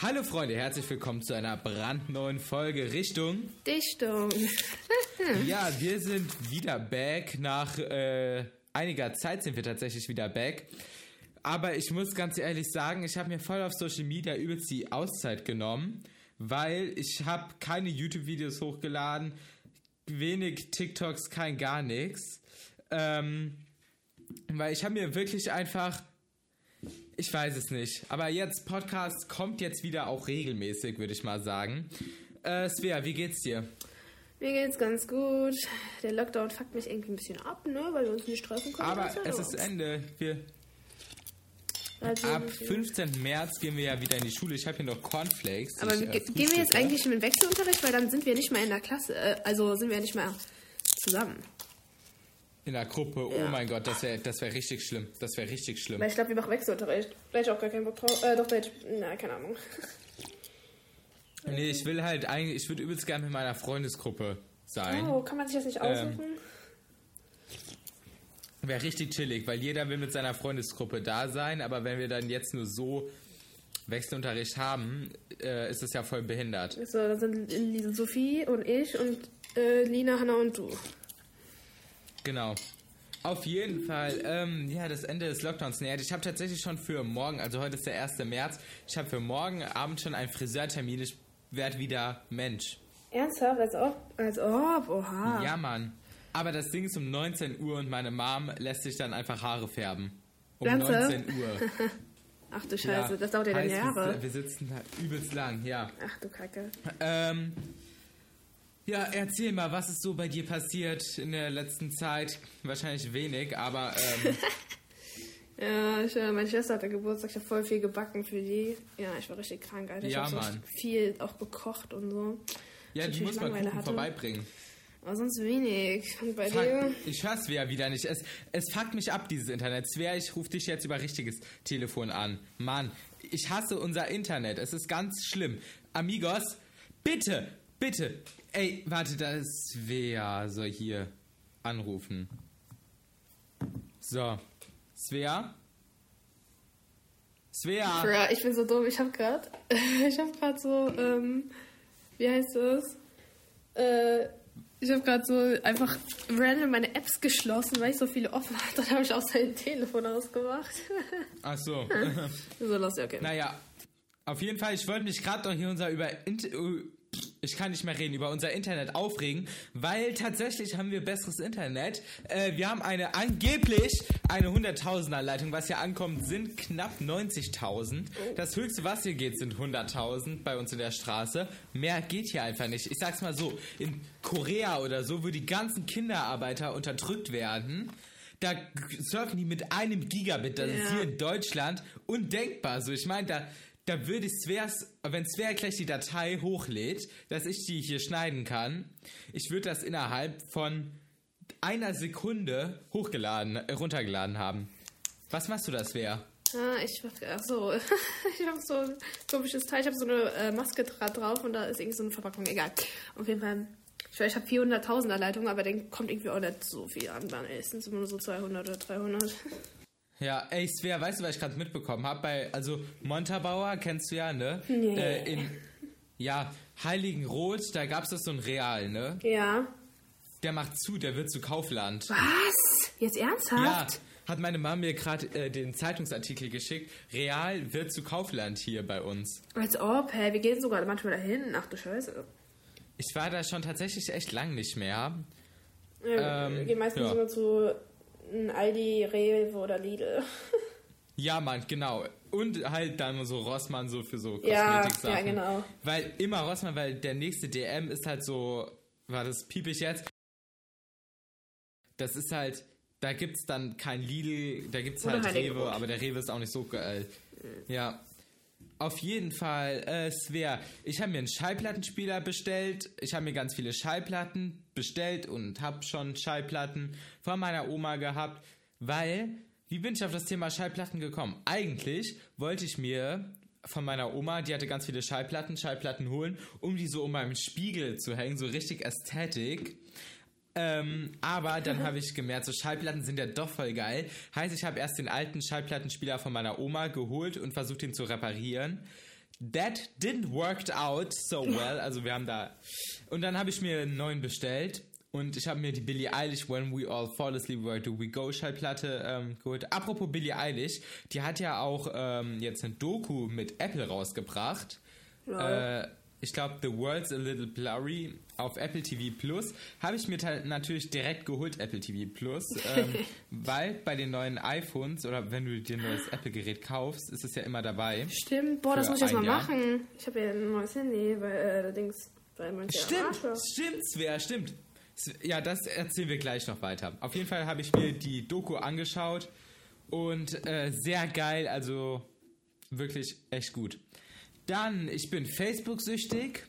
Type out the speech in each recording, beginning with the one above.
Hallo Freunde, herzlich willkommen zu einer brandneuen Folge Richtung Dichtung. ja, wir sind wieder back. Nach äh, einiger Zeit sind wir tatsächlich wieder back. Aber ich muss ganz ehrlich sagen, ich habe mir voll auf Social Media übelst die Auszeit genommen, weil ich habe keine YouTube-Videos hochgeladen, wenig TikToks, kein gar nichts. Ähm, weil ich habe mir wirklich einfach ich weiß es nicht. Aber jetzt, Podcast kommt jetzt wieder auch regelmäßig, würde ich mal sagen. Äh, Svea, wie geht's dir? Mir geht's ganz gut. Der Lockdown fuckt mich irgendwie ein bisschen ab, ne? Weil wir uns nicht treffen können. Aber es ist Ende. Wir also, Ab 15. März gehen wir ja wieder in die Schule. Ich habe hier noch Cornflakes. Aber ich, äh, gehen wir jetzt eigentlich in den Wechselunterricht? Weil dann sind wir nicht mehr in der Klasse. Äh, also sind wir nicht mehr zusammen. In der Gruppe, oh ja. oh mein Gott, das wäre das wär richtig schlimm. Das wäre richtig schlimm. Ich glaube, wir machen Wechselunterricht. Vielleicht auch gar keinen Bock drauf. Äh, doch, vielleicht. Na, keine Ahnung. nee, ich will halt eigentlich, ich würde übelst gerne mit meiner Freundesgruppe sein. Oh, kann man sich das nicht aussuchen? Ähm, wäre richtig chillig, weil jeder will mit seiner Freundesgruppe da sein, aber wenn wir dann jetzt nur so Wechselunterricht haben, äh, ist es ja voll behindert. So, dann sind Sophie und ich und äh, Lina, Hanna und du. Genau. Auf jeden Fall, ähm, ja, das Ende des Lockdowns nähert. Ich habe tatsächlich schon für morgen, also heute ist der 1. März, ich habe für morgen Abend schon einen Friseurtermin. Ich werde wieder Mensch. Ernsthaft? Als ob? Als ob? Oha. Ja, Mann. Aber das Ding ist um 19 Uhr und meine Mom lässt sich dann einfach Haare färben. Um Ganze? 19 Uhr. Ach du Scheiße, ja, das dauert ja dann Jahre. Wir sitzen da übelst lang, ja. Ach du Kacke. Ähm, ja, erzähl mal, was ist so bei dir passiert in der letzten Zeit? Wahrscheinlich wenig, aber. Ähm ja, ich, äh, meine Schwester hatte Geburtstag, ich habe voll viel gebacken für die. Ja, ich war richtig krank, Alter. Ich ja, habe so viel auch gekocht und so. Ja, mal Kuchen hatte. vorbeibringen. Aber sonst wenig. Und bei Fuck, dir? Ich höre Svea wieder nicht. Es, es fuckt mich ab, dieses Internet. Svea, ich rufe dich jetzt über richtiges Telefon an. Mann, ich hasse unser Internet. Es ist ganz schlimm. Amigos, bitte, bitte, Ey, warte, da ist Svea. Soll hier anrufen. So. Svea? Svea? Ich bin so dumm. Ich hab grad. Ich hab grad so, ähm. Wie heißt das? Äh. Ich habe gerade so einfach random meine Apps geschlossen, weil ich so viele offen hatte. Dann habe ich auch sein Telefon ausgemacht. Ach so. so lustig, okay. Naja, auf jeden Fall, ich wollte mich gerade noch hier unser über ich kann nicht mehr reden, über unser Internet aufregen, weil tatsächlich haben wir besseres Internet. Äh, wir haben eine angeblich eine 100.000er Leitung, was hier ankommt, sind knapp 90.000. Das höchste, was hier geht, sind 100.000 bei uns in der Straße. Mehr geht hier einfach nicht. Ich sag's mal so, in Korea oder so, wo die ganzen Kinderarbeiter unterdrückt werden, da surfen die mit einem Gigabit. Das ja. ist hier in Deutschland undenkbar. So, ich meine, da da würde ich Svers, wenn Sver gleich die Datei hochlädt, dass ich die hier schneiden kann, ich würde das innerhalb von einer Sekunde hochgeladen, äh, runtergeladen haben. Was machst du da, Svea? Ah, ich ach so, ich habe so ein komisches Teil, ich habe so eine äh, Maske drauf und da ist irgendwie so eine Verpackung, egal. Auf jeden Fall, ich, ich habe 400.000er Leitungen, aber dann kommt irgendwie auch nicht so viel an, dann ist es immer nur so 200 oder 300. Ja, ey, Svea, weißt du, was ich gerade mitbekommen habe? Bei, also Montabauer kennst du ja, ne? Nee. Äh, in, ja, Heiligenroth, da gab es das so ein Real, ne? Ja. Der macht zu, der wird zu Kaufland. Was? Jetzt ernsthaft? Ja, hat meine Mama mir gerade äh, den Zeitungsartikel geschickt. Real wird zu Kaufland hier bei uns. Als ob, hä? Wir gehen sogar manchmal dahin. Ach du Scheiße. Ich war da schon tatsächlich echt lang nicht mehr. Ja, ähm, wir gehen meistens ja. immer zu ein Aldi, Rewe oder Lidl. Ja, Mann, genau. Und halt dann so Rossmann so für so Kosmetik-Sachen. Ja, ja, genau. Weil immer Rossmann, weil der nächste DM ist halt so, war das piep ich jetzt? Das ist halt, da gibt's dann kein Lidl, da gibt's halt Rewe, aber der Rewe ist auch nicht so geil. Mhm. Ja. Auf jeden Fall, äh, Svea, ich habe mir einen Schallplattenspieler bestellt. Ich habe mir ganz viele Schallplatten bestellt und habe schon Schallplatten von meiner Oma gehabt, weil, wie bin ich auf das Thema Schallplatten gekommen? Eigentlich wollte ich mir von meiner Oma, die hatte ganz viele Schallplatten, Schallplatten holen, um die so um meinem Spiegel zu hängen, so richtig Ästhetik. Ähm, aber dann habe ich gemerkt, so Schallplatten sind ja doch voll geil. Heißt, ich habe erst den alten Schallplattenspieler von meiner Oma geholt und versucht, ihn zu reparieren. that didn't work out so well. Also wir haben da. Und dann habe ich mir einen neuen bestellt. Und ich habe mir die Billie Eilish When We All Fall Asleep Where Do We Go Schallplatte ähm, geholt. Apropos Billie Eilish, die hat ja auch ähm, jetzt eine Doku mit Apple rausgebracht. Äh, ich glaube, The World's a Little Blurry auf Apple TV Plus. Habe ich mir natürlich direkt geholt, Apple TV Plus. Ähm, weil bei den neuen iPhones oder wenn du dir ein neues Apple-Gerät kaufst, ist es ja immer dabei. Stimmt, boah, das muss ich jetzt ein mal Jahr. machen. Ich habe ja ein neues Handy, weil äh, allerdings weil man Stimmt, stimmt, Svea, stimmt. Ja, das erzählen wir gleich noch weiter. Auf jeden Fall habe ich mir die Doku angeschaut und äh, sehr geil, also wirklich echt gut. Dann, ich bin Facebook-süchtig.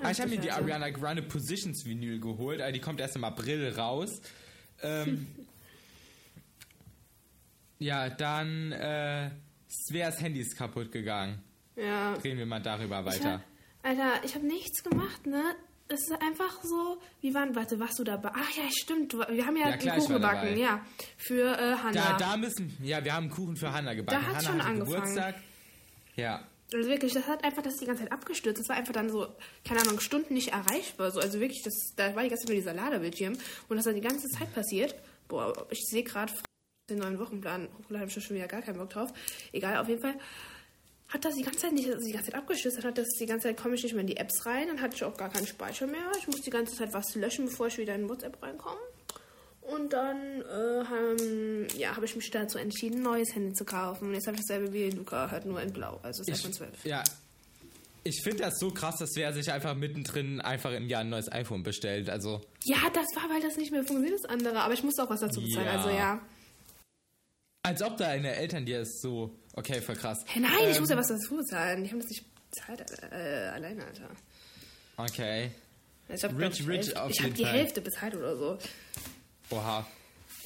Ah, ich habe mir die. Ariana Grande Positions Vinyl geholt, also die kommt erst im April raus. Ähm, ja, dann äh, Sveas Handy ist kaputt gegangen. Ja. Reden wir mal darüber Ich weiter. hab, Alter, ich habe nichts gemacht, ne? Es ist einfach so, wie waren, warte, warst du dabei? Ach ja, stimmt, wir haben ja, Ja, klar, einen ich Kuchen gebacken, dabei. ja, für äh, Hanna. Da, da müssen, ja, wir haben einen Kuchen für Hanna gebacken. Da hat's Hanna schon hatte angefangen. Geburtstag. Ja, Also wirklich, das hat einfach das die ganze Zeit abgestürzt. Das war einfach dann so, keine Ahnung, Stunden nicht erreichbar. So, also wirklich, das, da war die ganze Zeit nur dieser Ladebildschirm und das dann die ganze Zeit passiert. Boah, ich sehe gerade den neuen Wochenplan. Hochladen habe ich schon wieder gar keinen Bock drauf. Egal, auf jeden Fall hat das die ganze Zeit nicht, also die ganze Zeit abgestürzt. Dann hat das die ganze Zeit, komme ich nicht mehr in die Apps rein. Dann hatte ich auch gar keinen Speicher mehr. Ich muss die ganze Zeit was löschen, bevor ich wieder in WhatsApp reinkomme. Und dann äh, haben, ja, habe ich mich dazu entschieden, ein neues Handy zu kaufen. Und jetzt habe ich dasselbe wie Luca, halt nur in Blau, also das ich, iPhone 12. ja. Ich finde das so krass, dass wer sich einfach mittendrin einfach im Jahr ein neues iPhone bestellt. Also, Ja, das war, weil das nicht mehr funktioniert, das andere. Aber ich musste auch was dazu bezahlen, Ja. also ja. als ob deine Eltern dir es so, okay, voll krass. Hey, nein, ich Ähm, muss ja was dazu bezahlen. Die haben das nicht bezahlt äh, alleine, Alter. Okay. Ich habe Rich, die, rich auf ich jeden hab die Fall. Hälfte bezahlt oder so. Oha.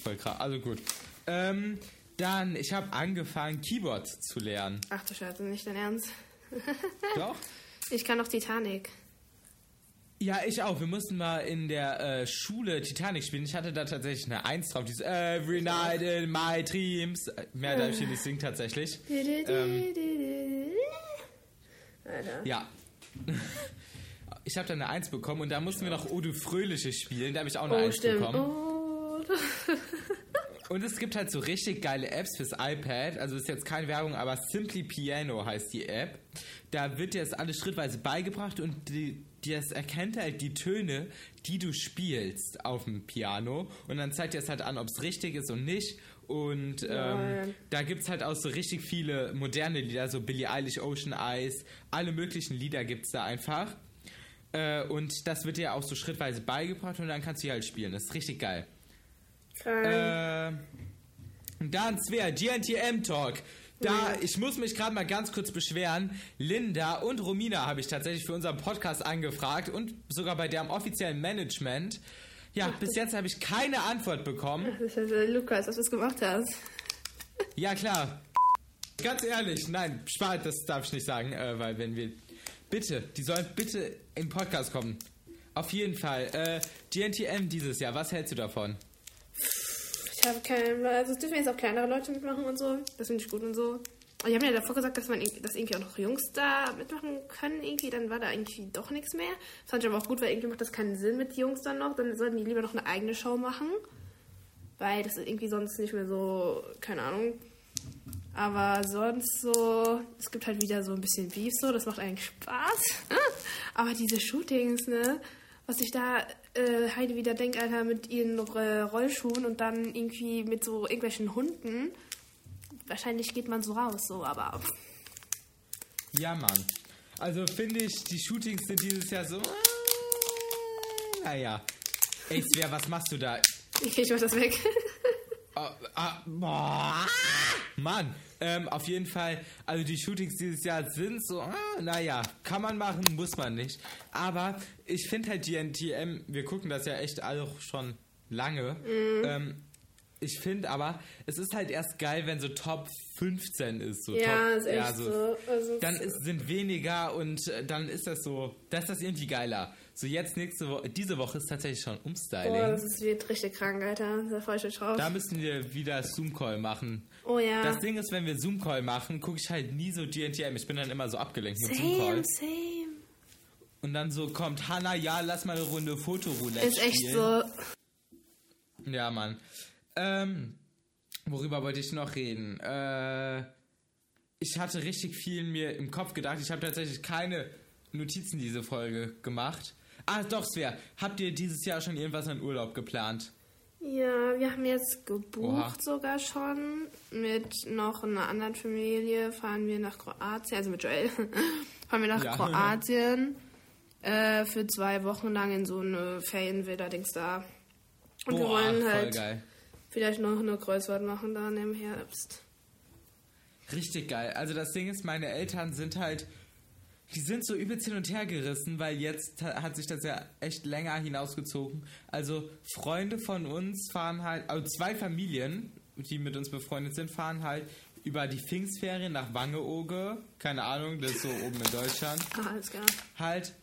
Voll krass. Also gut. Ähm, dann, ich habe angefangen, Keyboard zu lernen. Ach du Scheiße, nicht dein Ernst. Doch? Ich kann noch Titanic. Ja, ich auch. Wir mussten mal in der äh, Schule Titanic spielen. Ich hatte da tatsächlich eine Eins drauf. Dieses Every night in my dreams. Mehr darf ich hier nicht singen tatsächlich. Ähm, ja. Ich habe dann eine Eins bekommen und da mussten wir noch Odu Fröhliche spielen. Da habe ich auch eine Oh, Eins stimmt. bekommen. Oh. Und es gibt halt so richtig geile Apps fürs iPad. Also ist jetzt keine Werbung, aber Simply Piano heißt die App. Da wird dir das alles schrittweise beigebracht und die, das erkennt halt die Töne, die du spielst auf dem Piano. Und dann zeigt dir es halt an, ob es richtig ist und nicht. Und ähm, da gibt es halt auch so richtig viele moderne Lieder, so Billie Eilish, Ocean Eyes, alle möglichen Lieder gibt es da einfach. Äh, und das wird dir auch so schrittweise beigebracht und dann kannst du die halt spielen. Das ist richtig geil. Krank. Äh, dann Svea, GNTM Talk. Da, ich muss mich gerade mal ganz kurz beschweren. Linda und Romina habe ich tatsächlich für unseren Podcast angefragt und sogar bei deren offiziellen Management. Ja, bis jetzt habe ich keine Antwort bekommen. Das ist äh, Lukas, dass du gemacht hast. Ja, klar. Ganz ehrlich, nein, Spaß, das darf ich nicht sagen, äh, weil wenn wir. Bitte, die sollen bitte im Podcast kommen. Auf jeden Fall. Äh, GNTM dieses Jahr, was hältst du davon? Ich habe keinen, also es dürfen jetzt auch kleinere Leute mitmachen und so. Das finde ich gut und so. Und die haben ja davor gesagt, dass man dass irgendwie auch noch Jungs da mitmachen können. Irgendwie, dann war da irgendwie doch nichts mehr. Das fand ich aber auch gut, weil irgendwie macht das keinen Sinn mit Jungs dann noch. Dann sollten die lieber noch eine eigene Show machen. Weil das ist irgendwie sonst nicht mehr so, keine Ahnung. Aber sonst so, es gibt halt wieder so ein bisschen Beef so, das macht eigentlich Spaß. Aber diese Shootings, ne, was ich da äh, Heidi wieder denkt, Alter, mit ihren äh, Rollschuhen und dann irgendwie mit so irgendwelchen Hunden. Wahrscheinlich geht man so raus, so, aber Ja, Mann. Also finde ich, die Shootings sind dieses Jahr so. äh, Naja. Ey, Svea, was machst du da? okay, ich mach das weg. Ah, ah, boah. Mann, ähm, auf jeden Fall, also die Shootings dieses Jahr sind so, ah, naja, kann man machen, muss man nicht. Aber ich finde halt GNTM, wir gucken das ja echt auch schon lange. Ähm, ich finde aber, es ist halt erst geil, wenn so Top 15 ist. So ja, Top, ist echt ja, so. Also, Dann ist, sind weniger und äh, dann ist das so, das ist das irgendwie geiler. So jetzt nächste Woche, diese Woche ist tatsächlich schon Umstyling. Boah, das ist, wird richtig krank, Alter. Da freue ich mich drauf. Da müssen wir wieder Zoom-Call machen. oh ja. Das Ding ist, wenn wir Zoom-Call machen, gucke ich halt nie so GNTM. Ich bin dann immer so abgelenkt mit same, Zoom-Call. same. Und dann so kommt Hannah, ja, lass mal eine Runde Fotoroulette Ist echt spielen. so. Ja, Mann. Ähm, worüber wollte ich noch reden? Äh, ich hatte richtig viel mir im Kopf gedacht. Ich habe tatsächlich keine Notizen diese Folge gemacht. Ah, doch, Svea. Habt ihr dieses Jahr schon irgendwas an Urlaub geplant? Ja, wir haben jetzt gebucht Oha. sogar schon. Mit noch einer anderen Familie fahren wir nach Kroatien, also mit Joel, fahren wir nach Ja. Kroatien äh, für zwei Wochen lang in so eine Ferienvilla-Dings da. Und wir wollen halt geil. vielleicht noch eine Kreuzfahrt machen dann im Herbst. Richtig geil. Also das Ding ist, meine Eltern sind halt, die sind so übelst hin und her gerissen, weil jetzt ha- hat sich das ja echt länger hinausgezogen. Also Freunde von uns fahren halt, also zwei Familien, die mit uns befreundet sind, fahren halt über die Pfingstferien nach Wangeoge. Keine Ahnung, das ist so oben in Deutschland. Ah, alles klar. Halt.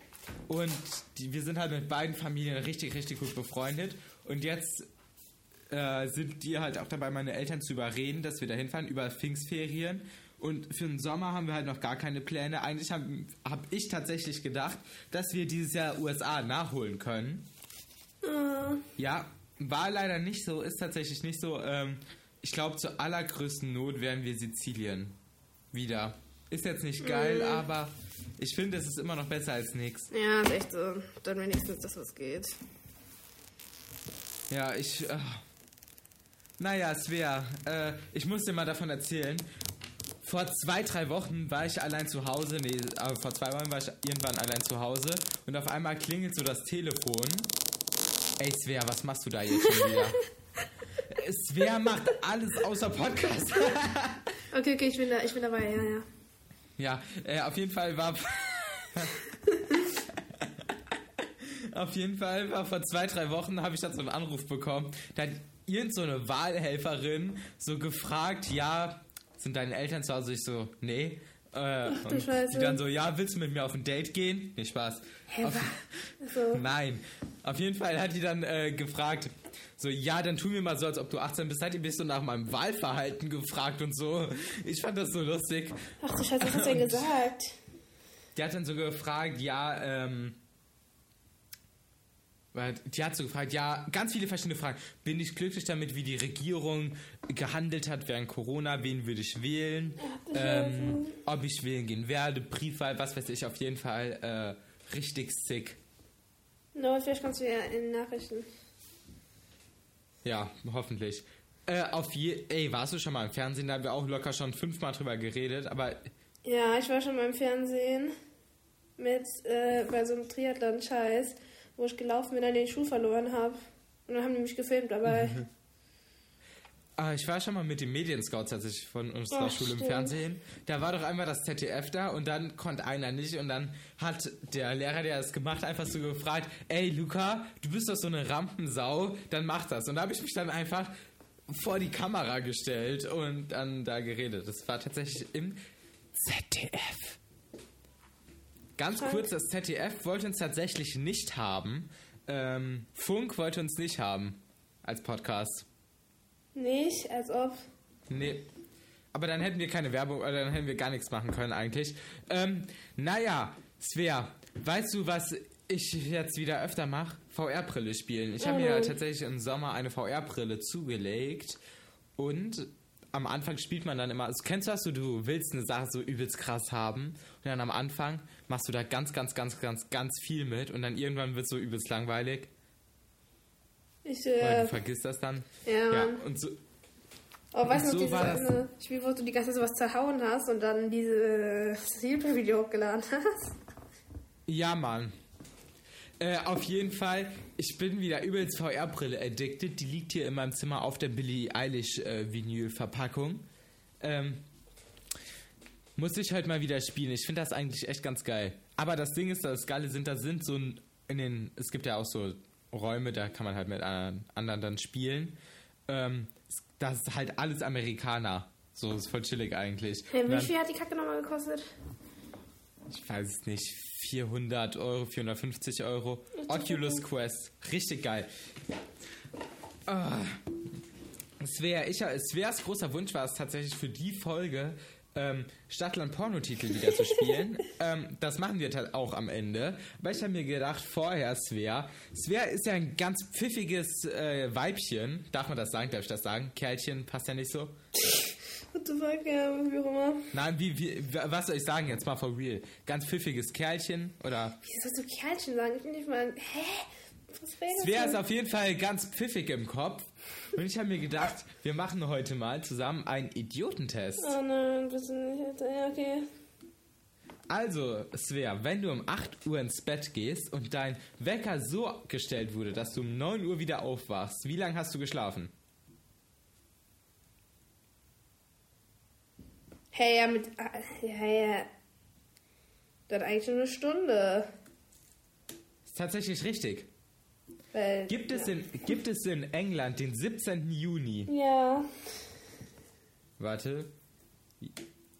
Und die, wir sind halt mit beiden Familien richtig, richtig gut befreundet. Und jetzt äh, sind die halt auch dabei, meine Eltern zu überreden, dass wir da hinfahren über Pfingstferien. Und für den Sommer haben wir halt noch gar keine Pläne. Eigentlich habe hab ich tatsächlich gedacht, dass wir dieses Jahr USA nachholen können. Äh, Ja, war leider nicht so, ist tatsächlich nicht so. Ähm, ich glaube, zur allergrößten Not wären wir Sizilien. Wieder. Ist jetzt nicht geil, aber ich finde, es ist immer noch besser als nichts. ja, ist echt so. Dann wenigstens, dass was geht. Ja, ich. Äh, naja, Svea, äh, ich muss dir mal davon erzählen. Vor zwei, drei Wochen war ich allein zu Hause. Nee, aber vor zwei Wochen war ich irgendwann allein zu Hause. Und auf einmal klingelt so das Telefon. Ey, Svea, was machst du da jetzt schon wieder? Svea macht alles außer Podcast. Okay, okay, ich bin da, ich bin dabei, ja, ja. Ja, äh, auf jeden Fall war. auf jeden Fall war vor zwei, drei Wochen habe ich dann so einen Anruf bekommen. Da hat irgend so eine Wahlhelferin so gefragt, ja, sind deine Eltern zu Hause? Ich so, nee. Äh, du und Scheiße. die dann so, ja, willst du mit mir auf ein Date gehen? Nee, Spaß. Hä, Auf-? So. Nein. Auf jeden Fall hat die dann äh, gefragt, so, ja, dann tu mir mal so, als ob du 18 bist. Hat die mich so nach meinem Wahlverhalten gefragt und so. Ich fand das so lustig. Ach du Scheiße, was hast du denn gesagt? Die hat dann so gefragt, ja, ähm. Weil Die hat so gefragt, ja, ganz viele verschiedene Fragen. Bin ich glücklich damit, wie die Regierung gehandelt hat während Corona? Wen würde ich wählen? Ähm, ob ich wählen gehen werde? Briefwahl, was weiß ich, auf jeden Fall äh, richtig sick. No, vielleicht kommst du ja in Nachrichten. Ja, hoffentlich. Äh, auf je Ey, warst du schon mal im Fernsehen? Da haben wir auch locker schon fünfmal drüber geredet, aber Ja, ich war schon mal im Fernsehen mit äh, bei so einem Triathlon-Scheiß, wo ich gelaufen bin und den Schuh verloren habe. Und dann haben die mich gefilmt dabei. Ah, ich war schon mal mit dem Medienscout tatsächlich von unserer Ach, Schule im stimmt. Fernsehen. Da war doch einmal das ZDF da und dann konnte einer nicht und dann hat der Lehrer, der das gemacht, einfach so gefragt, ey Luca, du bist doch so eine Rampensau, dann mach das. Und da habe ich mich dann einfach vor die Kamera gestellt und dann da geredet. Das war tatsächlich im ZDF. Ganz Krank. kurz, das ZDF wollte uns tatsächlich nicht haben. Ähm, Funk wollte uns nicht haben als Podcast. Nicht, als ob. Nee. Aber dann hätten wir keine Werbung, oder dann hätten wir gar nichts machen können eigentlich. Ähm, naja, Svea, weißt du, was ich jetzt wieder öfter mache? VR-Brille spielen. Ich habe mir Mhm. tatsächlich im Sommer eine VR-Brille zugelegt und am Anfang spielt man dann immer, also kennst du das so, du willst eine Sache so übelst krass haben und dann am Anfang machst du da ganz, ganz, ganz, ganz, ganz viel mit und dann irgendwann wird es so übelst langweilig, Ich, weil äh, du vergisst das dann. ja, Ja, und so, Oh, weißt du, so noch dieses eine Spiel, wo du die ganze Zeit sowas zerhauen hast und dann dieses YouTube-Video hochgeladen hast? Ja, Mann. Äh, auf jeden Fall, ich bin wieder übelst VR-Brille addicted. Die liegt hier in meinem Zimmer auf der Billie Eilish äh, Vinyl-Verpackung. Ähm, muss ich halt mal wieder spielen. Ich finde das eigentlich echt ganz geil. Aber das Ding ist, das Geile sind, da sind so ein, in den, es gibt ja auch so Räume, da kann man halt mit anderen, anderen dann spielen. Ähm, das ist halt alles Amerikaner. So, ist voll chillig eigentlich. Hey, wie viel hat die Kacke nochmal gekostet? Ich weiß es nicht, 400 Euro, 450 Euro. Oculus Quest. Richtig geil. Ah. Svea, ich, Sveas großer Wunsch war es tatsächlich für die Folge, ähm, Stadtland Pornotitel wieder zu spielen. ähm, das machen wir halt auch am Ende. Weil ich habe mir gedacht, vorher Svea. Svea ist ja ein ganz pfiffiges äh, Weibchen. Darf man das sagen? Darf ich das sagen? Kerlchen passt ja nicht so. What the fuck, ja, wie auch immer. Nein, wie, wie, was soll ich sagen jetzt mal for real? Ganz pfiffiges Kerlchen oder? Wie sollst du Kerlchen sagen? Ich bin nicht mal. Hä? Svea ist auf jeden Fall ganz pfiffig im Kopf. Und ich habe mir gedacht, wir machen heute mal zusammen einen Idiotentest. Oh nein, bitte nicht. Ja, okay. Also, Svea, wenn du um 8 Uhr ins Bett gehst und dein Wecker so gestellt wurde, dass du um 9 Uhr wieder aufwachst, wie lange hast du geschlafen? Hey, ja, mit. Ja, ja. Das eigentlich schon eine Stunde. Ist tatsächlich richtig. Weil, Gibt es, ja. in, gibt es in England den 17. Juni? Ja. Warte.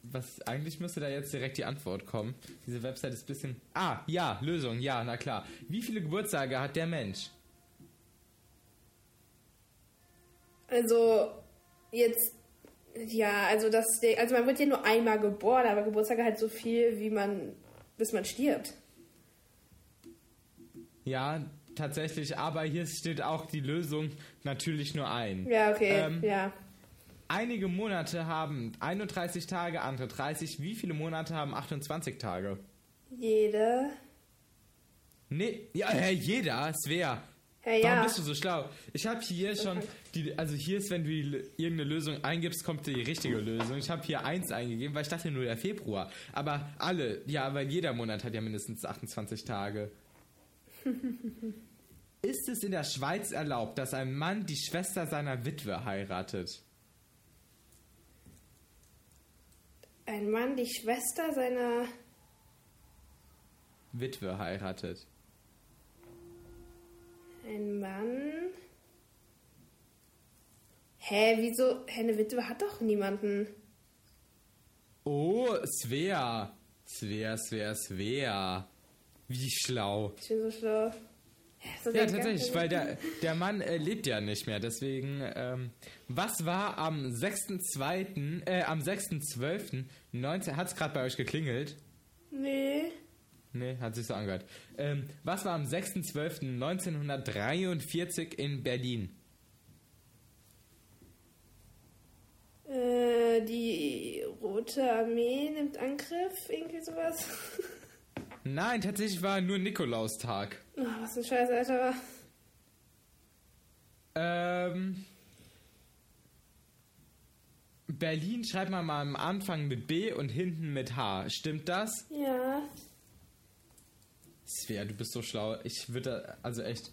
Was, eigentlich müsste da jetzt direkt die Antwort kommen. Diese Website ist ein bisschen. Ah, ja, Lösung, ja, na klar. Wie viele Geburtstage hat der Mensch? Also, jetzt. Ja, also das. Also man wird ja nur einmal geboren, aber Geburtstage halt so viel, wie man. bis man stirbt. Ja, tatsächlich, aber hier steht auch die Lösung natürlich nur ein. Ja, okay, Ähm, ja. Einige Monate haben 31 Tage, andere 30. Wie viele Monate haben 28 Tage? Jede. Nee, ja, jeder, Svea. Ja, Warum ja. bist du so schlau? Ich habe hier schon, die, also hier ist, wenn du irgendeine Lösung eingibst, kommt die richtige Lösung. Ich habe hier eins eingegeben, weil ich dachte nur der Februar. Aber alle, ja, weil jeder Monat hat ja mindestens 28 Tage. ist es in der Schweiz erlaubt, dass ein Mann die Schwester seiner Witwe heiratet? Ein Mann, die Schwester seiner. Witwe heiratet. Ein Mann. Hä, wieso? Hä, eine Witwe hat doch niemanden. Oh, Svea. Svea, Svea, Svea. Wie schlau. Ich bin so schlau. So Ja, tatsächlich, weil der, der Mann äh, lebt ja nicht mehr. Deswegen, ähm, was war am 6.2., äh, am 6.12.19, hat's gerade bei euch geklingelt? Nee. Nee, hat sich so angehört. Ähm, was war am 6.12.1943 in Berlin? Äh, die Rote Armee nimmt Angriff, irgendwie sowas. Nein, tatsächlich war nur Nikolaustag. Oh, was ein Scheiß, Alter. Ähm, Berlin schreibt man mal am Anfang mit B und hinten mit H. Stimmt das? Ja. Svea, du bist so schlau. Ich würde, also echt.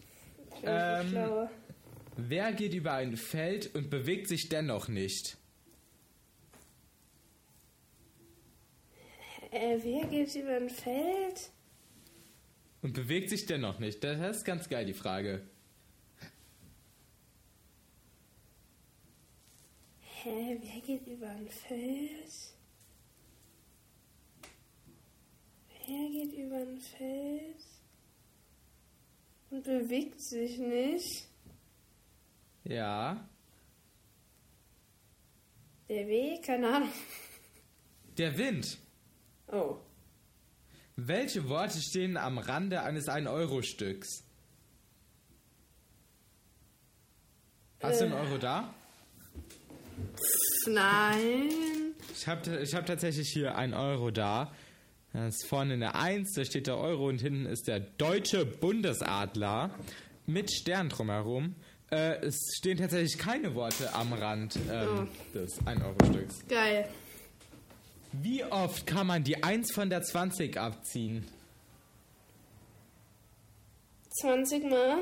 Ich bin Ähm, so schlau. Wer geht über ein Feld und bewegt sich dennoch nicht? Äh, wer geht über ein Feld? Und bewegt sich dennoch nicht? Das ist ganz geil, die Frage. Hä, wer geht über ein Feld? Wer geht über ein Feld? Und bewegt sich nicht? Ja. Der Weg? Keine Ahnung. Der Wind. Oh. Welche Worte stehen am Rande eines 1-Euro-Stücks? Hast du einen Euro da? Nein. Ich habe ich hab tatsächlich hier einen Euro da. Da ist vorne eine 1, da steht der Euro und hinten ist der deutsche Bundesadler mit Stern drumherum. Äh, es stehen tatsächlich keine Worte am Rand ähm, des 1-Euro-Stücks. Geil. Wie oft kann man die 1 von der 20 abziehen? 20 Mal.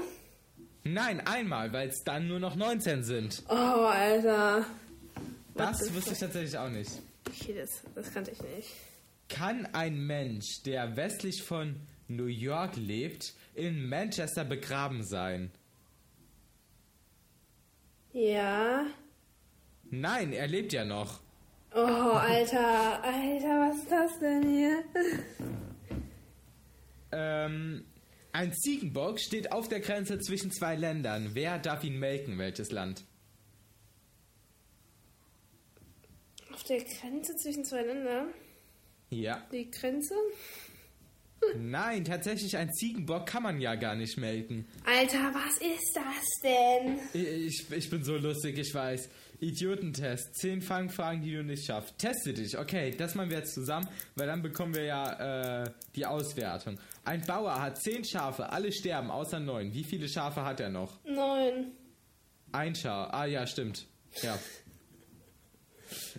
Nein, einmal, weil es dann nur noch 19 sind. Oh, Alter. Das the wusste ich tatsächlich auch nicht. Okay, das, das kannte ich nicht. Kann ein Mensch, der westlich von New York lebt, in Manchester begraben sein? Ja. Nein, er lebt ja noch. Oh, Alter, Alter, was ist das denn hier? Ähm, ein Ziegenbock steht auf der Grenze zwischen zwei Ländern. Wer darf ihn melken? Welches Land? Auf der Grenze zwischen zwei Ländern? Ja. Die Grenze? Nein, tatsächlich ein Ziegenbock kann man ja gar nicht melken. Alter, was ist das denn? Ich, ich bin so lustig, ich weiß. Idiotentest. Zehn Fangfragen, die du nicht schaffst. Teste dich. Okay, das machen wir jetzt zusammen, weil dann bekommen wir ja äh, die Auswertung. Ein Bauer hat zehn Schafe, alle sterben, außer neun. Wie viele Schafe hat er noch? Neun. Ein Schaf. Ah ja, stimmt. Ja.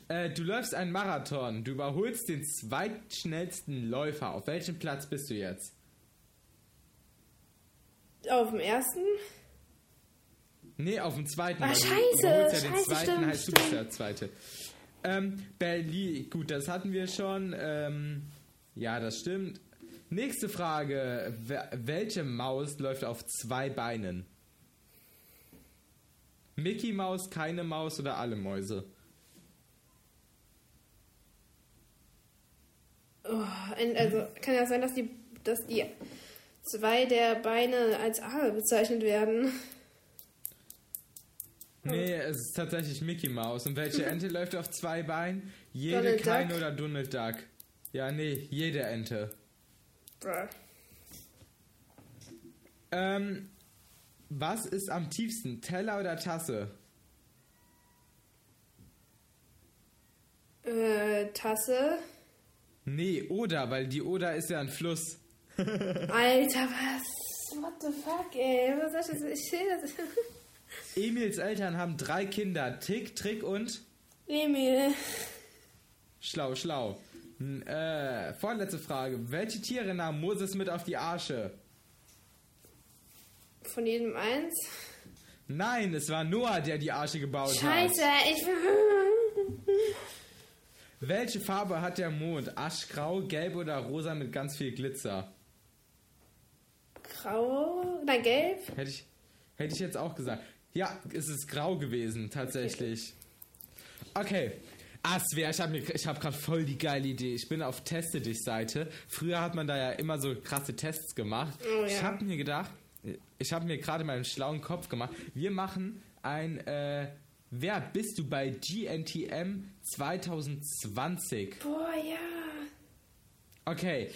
Äh, du läufst einen Marathon. Du überholst den zweitschnellsten Läufer. Auf welchem Platz bist du jetzt? Auf dem ersten? Nee, auf dem zweiten. Ah, du scheiße, überholst ja den scheiße, zweiten, stimmt, heißt du bist der zweite. Ähm, Berlin, gut, das hatten wir schon. Ähm, ja, das stimmt. Nächste Frage. Welche Maus läuft auf zwei Beinen? Mickey Maus, keine Maus oder alle Mäuse? Oh, also kann ja sein, dass die, dass die zwei der Beine als Arme bezeichnet werden. Nee, es ist tatsächlich Mickey Maus. Und welche Ente läuft auf zwei Beinen? Jede, Donald keine Duck. oder Donald Duck? Ja, nee, jede Ente. Ähm, was ist am tiefsten? Teller oder Tasse? Äh, Tasse. Nee, Oder, weil die Oder ist ja ein Fluss. Alter, was? What the fuck, ey? Was ich das? Ich das. Emils Eltern haben drei Kinder. Tick, Trick und Emil. Schlau, schlau. Äh, vorletzte Frage. Welche Tiere nahm Moses mit auf die Arsche? Von jedem eins. Nein, es war Noah, der die Arsche gebaut Scheiße, hat. ich. Welche Farbe hat der Mond? Aschgrau, gelb oder rosa mit ganz viel Glitzer? Grau. Nein, gelb. Hätte ich, hätte ich jetzt auch gesagt. Ja, es ist grau gewesen, tatsächlich. Okay. Ah, Svea, ich habe hab gerade voll die geile Idee. Ich bin auf Teste dich Seite. Früher hat man da ja immer so krasse Tests gemacht. Oh, Ich ja. habe mir gedacht, ich habe mir gerade meinen schlauen Kopf gemacht. Wir machen ein äh, Wer bist du bei GNTM 2020? Boah, ja. Okay.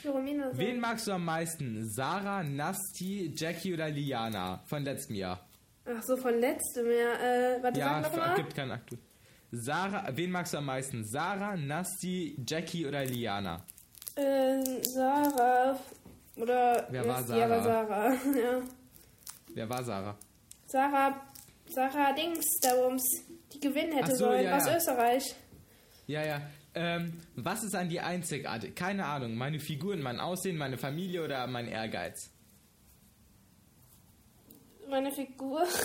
Wen magst du am meisten? Sarah, Nasti, Jackie oder Liana von letztem Jahr? Ach so, von letztem Jahr. Äh, warte, Ja, sag es noch mal. gibt keinen Aktu. Sarah, wen magst du am meisten? Sarah, Nasti, Jackie oder Liana? Äh, Sarah. Oder. Wer war Ja, Sarah? Sarah. Ja. Wer war Sarah? Sarah. Sarah Dings, da ums die gewinnen hätte so, sollen. ja, aus ja. Österreich. Ja, ja. Ähm, was ist an dir einzigartig? Keine Ahnung. Meine Figuren, mein Aussehen, meine Familie oder mein Ehrgeiz? Meine Figur.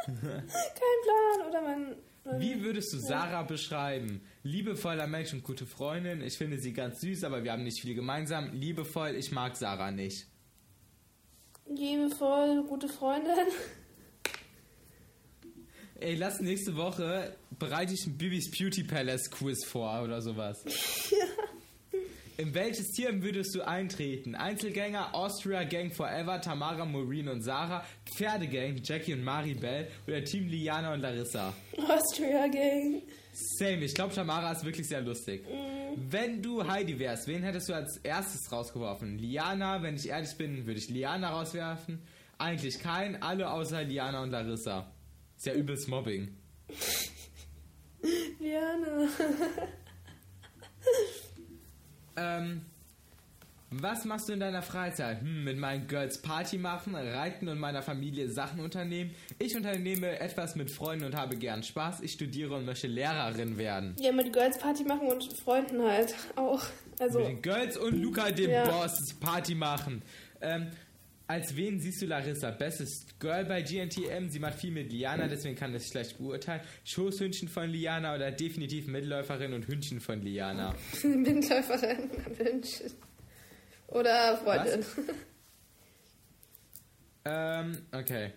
Kein Plan. Oder mein. mein Wie würdest du Sarah beschreiben? Liebevoller Mensch und gute Freundin. Ich finde sie ganz süß, aber wir haben nicht viel gemeinsam. Liebevoll, ich mag Sarah nicht. liebevoll, gute Freundin. Ey, lass nächste Woche bereite ich ein Bibis Beauty Palace Quiz vor oder sowas. In welches Team würdest du eintreten? Einzelgänger, Austria Gang Forever, Tamara, Maureen und Sarah, Pferdegang, Jackie und Maribel oder Team Liana und Larissa? Austria Gang. Same, ich glaube Tamara ist wirklich sehr lustig. Wenn du Heidi wärst, wen hättest du als erstes rausgeworfen? Liana, wenn ich ehrlich bin, würde ich Liana rauswerfen. Eigentlich kein, alle außer Liana und Larissa. Ist ja übelst Mobbing. Liane. Ähm, was machst du in deiner Freizeit? Hm, mit meinen Girls Party machen, reiten und meiner Familie Sachen unternehmen. Ich unternehme etwas mit Freunden und habe gern Spaß. Ich studiere und möchte Lehrerin werden. Ja, mit Girls Party machen und Freunden halt auch. Also, Mit den Girls und Luca, dem Ja. Boss, Party machen. Ähm, als wen siehst du Larissa? Bestes Girl bei GNTM. Sie macht viel mit Liana, deswegen kann ich schlecht beurteilen. Schoßhündchen von Liana oder definitiv Mitläuferin und Hündchen von Liana? Windläuferin, Wünschen. Oder Freundin. Ähm, okay.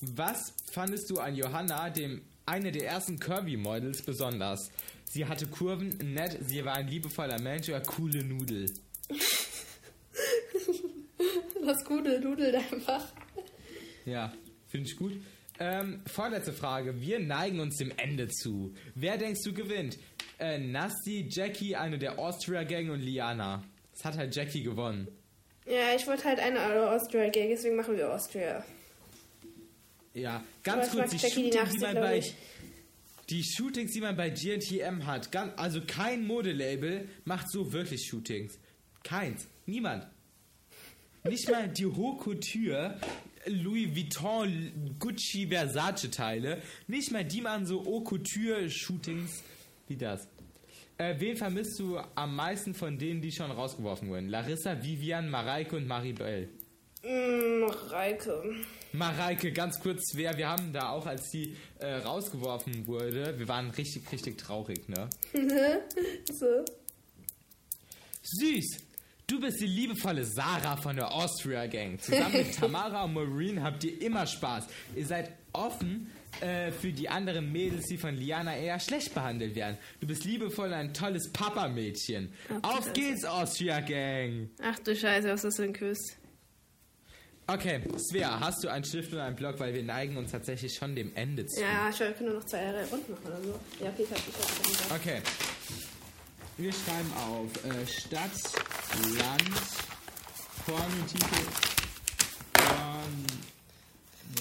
Was fandest du an Johanna, dem eine der ersten Kirby-Models besonders. Sie hatte Kurven, nett, sie war ein liebevoller Mensch oder coole Nudel. Das gute Nudel einfach. Ja, finde ich gut. Ähm, vorletzte Frage. Wir neigen uns dem Ende zu. Wer denkst du gewinnt? Äh, Nasti, Jackie, eine der Austria-Gang und Liana. Es hat halt Jackie gewonnen. Ja, ich wollte halt eine Austria-Gang, deswegen machen wir Austria. Ja, ganz kurz, die Jackie, die Shootings, die Nachtsee, man glaub bei... ich. Die Shootings, die man bei GNTM hat, ganz, also kein Modelabel macht so wirklich Shootings. Keins. Niemand. Nicht mal die Haute Couture, Louis Vuitton, Gucci, Versace Teile. Nicht mal die machen so Haute Couture Shootings wie das. Äh, wen vermisst du am meisten von denen, die schon rausgeworfen wurden? Larissa, Vivian, Mareike und Maribel. Mm, Reike. Mareike, ganz kurz, wer, wir haben da auch, als die äh, rausgeworfen wurde, wir waren richtig, richtig traurig, ne? So. Süß! Du bist die liebevolle Sarah von der Austria Gang. Zusammen mit Tamara und Maureen habt ihr immer Spaß. Ihr seid offen äh, für die anderen Mädels, die von Liana eher schlecht behandelt werden. Du bist liebevoll und ein tolles Papa-Mädchen. Auf Scheiße. geht's, Austria Gang! Ach du Scheiße, was ist das für ein Kuss? Okay, Svea, hast du einen Stift und einen Block, weil wir neigen uns tatsächlich schon dem Ende zu. Ja, ich wir können nur noch zwei Runden machen oder so. Ja, okay, ich hab, ich hab, ich hab. Okay. Wir schreiben auf äh, Stadt, Land, Pornotitel,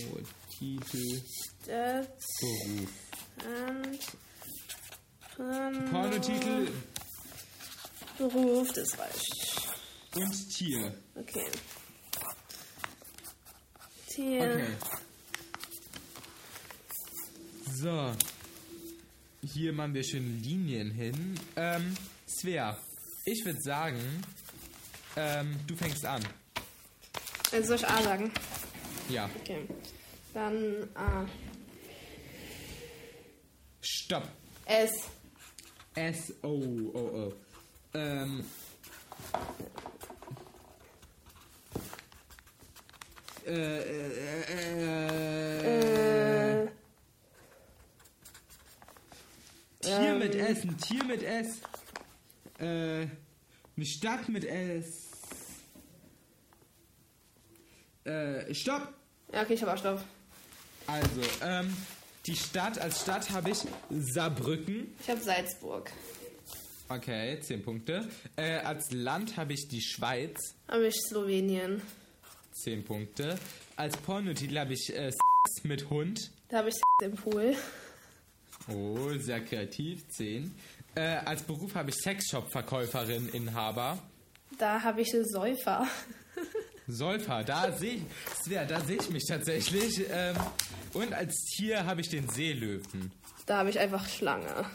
Pornotitel, Beruf. und Porno- Pornotitel Beruf, das reicht. und Tier. Okay. Tier. Okay. So. Hier machen wir schön Linien hin. Ähm, Svea, ich würde sagen, ähm, du fängst an. Also soll ich A sagen? Ja. Okay. Dann A. Stopp. S. S. Oh, oh, oh. Ähm. Äh, äh, äh, äh, Äh. Tier mit S, ein Tier mit S. Äh, eine Stadt mit S. Äh, stopp! Ja, okay, ich hab auch Stopp. Also, ähm, die Stadt, als Stadt habe ich Saarbrücken. Ich hab Salzburg. Okay, 10 Punkte. Äh, als Land habe ich die Schweiz. Hab ich Slowenien. 10 Punkte. Als Pornotitel habe ich äh, Sex mit Hund. Da habe ich im Pool. Oh, sehr kreativ. 10. Äh, als Beruf habe ich Sexshop-Verkäuferin, Inhaber. Da habe ich Säufer. Säufer, da sehe ich, Svea, da sehe ich mich tatsächlich. Ähm, und als Tier habe ich den Seelöwen. Da habe ich einfach Schlange.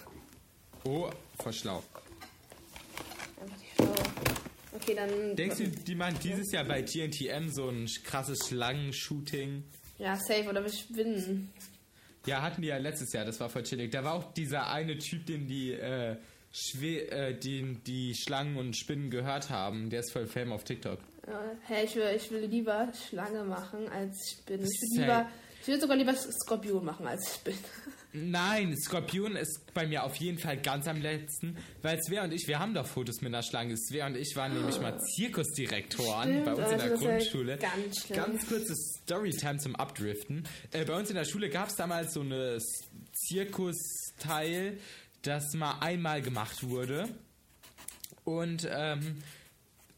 Oh, verschlau. Einfach die Schlange. Okay, dann. Denkst du, die machen dieses Jahr bei TNTM so ein krasses Schlangenshooting? Ja, safe oder wir spinnen. Ja, hatten die ja letztes Jahr, das war voll chillig. Da war auch dieser eine Typ, den die, äh, Schwe äh, den die Schlangen und Spinnen gehört haben. Der ist voll Fame auf TikTok. Hey, ich will, ich will lieber Schlange machen als Spinne. Ich Safe. will, lieber, ich will sogar lieber Skorpion machen als Spinne. Nein, Skorpion ist bei mir auf jeden Fall ganz am letzten, weil Svea und ich, wir haben doch Fotos mit einer Schlange. Svea und ich waren nämlich mal Zirkusdirektoren Stimmt, bei uns in also der Grundschule. ganz schlimm. Ganz kurzes Storytime zum Abdriften. Äh, bei uns in der Schule gab es damals so eine Zirkusteil, das mal einmal gemacht wurde. Und ähm,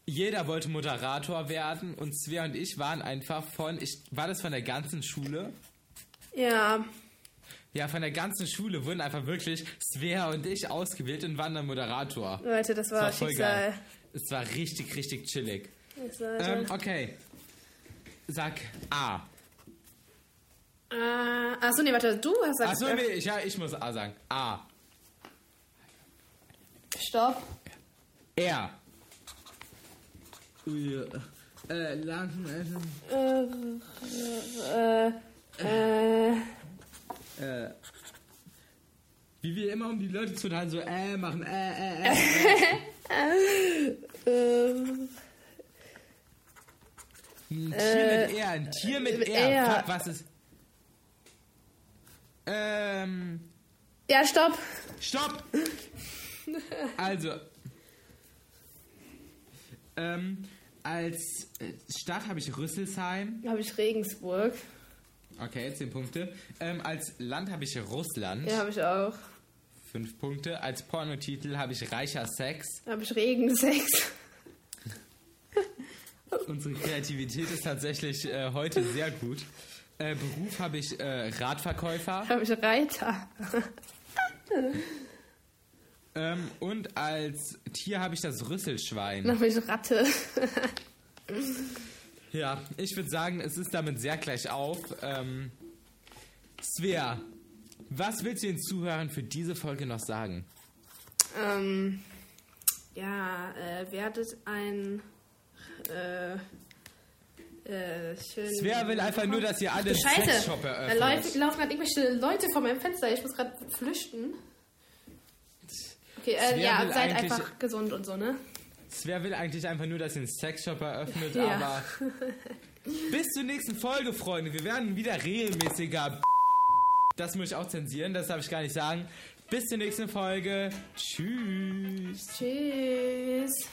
jeder wollte Moderator werden und Svea und ich waren einfach von, ich war das von der ganzen Schule? Ja, Ja, von der ganzen Schule wurden einfach wirklich Svea und ich ausgewählt und waren dann Moderator. Leute, das Das war, war voll Schicksal. geil. Es war richtig, richtig chillig. Das war, Ähm, okay. Sag A. äh, achso, nee, warte, du hast gesagt. Achso, nee, ich, ja, ich muss A sagen. A. Stopp. R. Ui, äh, Lampen essen. Äh, äh, äh, Äh. Wie wir immer um die Leute zu tun so äh machen, äh, äh, äh. äh, Ein Tier mit R, ein Tier mit mit R. R. Fuck, was ist. Ähm, Ja, stopp. stopp! Also, ähm, als äh, Stadt habe ich Rüsselsheim. Habe ich Regensburg. Okay, 10 Punkte. Ähm, als Land habe ich Russland. Ja, habe ich auch. 5 Punkte. Als Pornotitel habe ich Reicher Sex. Da habe ich Regensex. Unsere Kreativität ist tatsächlich äh, heute sehr gut. Äh, Beruf habe ich äh, Radverkäufer. Da habe ich Reiter. Ähm, und als Tier habe ich das Da Rüsselschwein. habe ich Ratte. Ja, ich würde sagen, es ist damit sehr gleich auf. Ähm, Svea, was willst du den Zuhörern für diese Folge noch sagen? ähm, ja, äh, werdet ein äh, äh, schön. Svea will einfach nur, dass ihr alle einen Scheiße, Sexshop da eröffnet. läuft, laufen gerade irgendwelche Leute vor meinem Fenster. Ich muss gerade flüchten. Okay, äh, ja, seid einfach gesund und so, ne? Svea will eigentlich einfach nur, dass ihr einen Sexshop eröffnet, Ja. aber bis zur nächsten Folge, Freunde. Wir werden wieder regelmäßiger. Das muss ich auch zensieren, das darf ich gar nicht sagen. Bis zur nächsten Folge. Tschüss. Tschüss.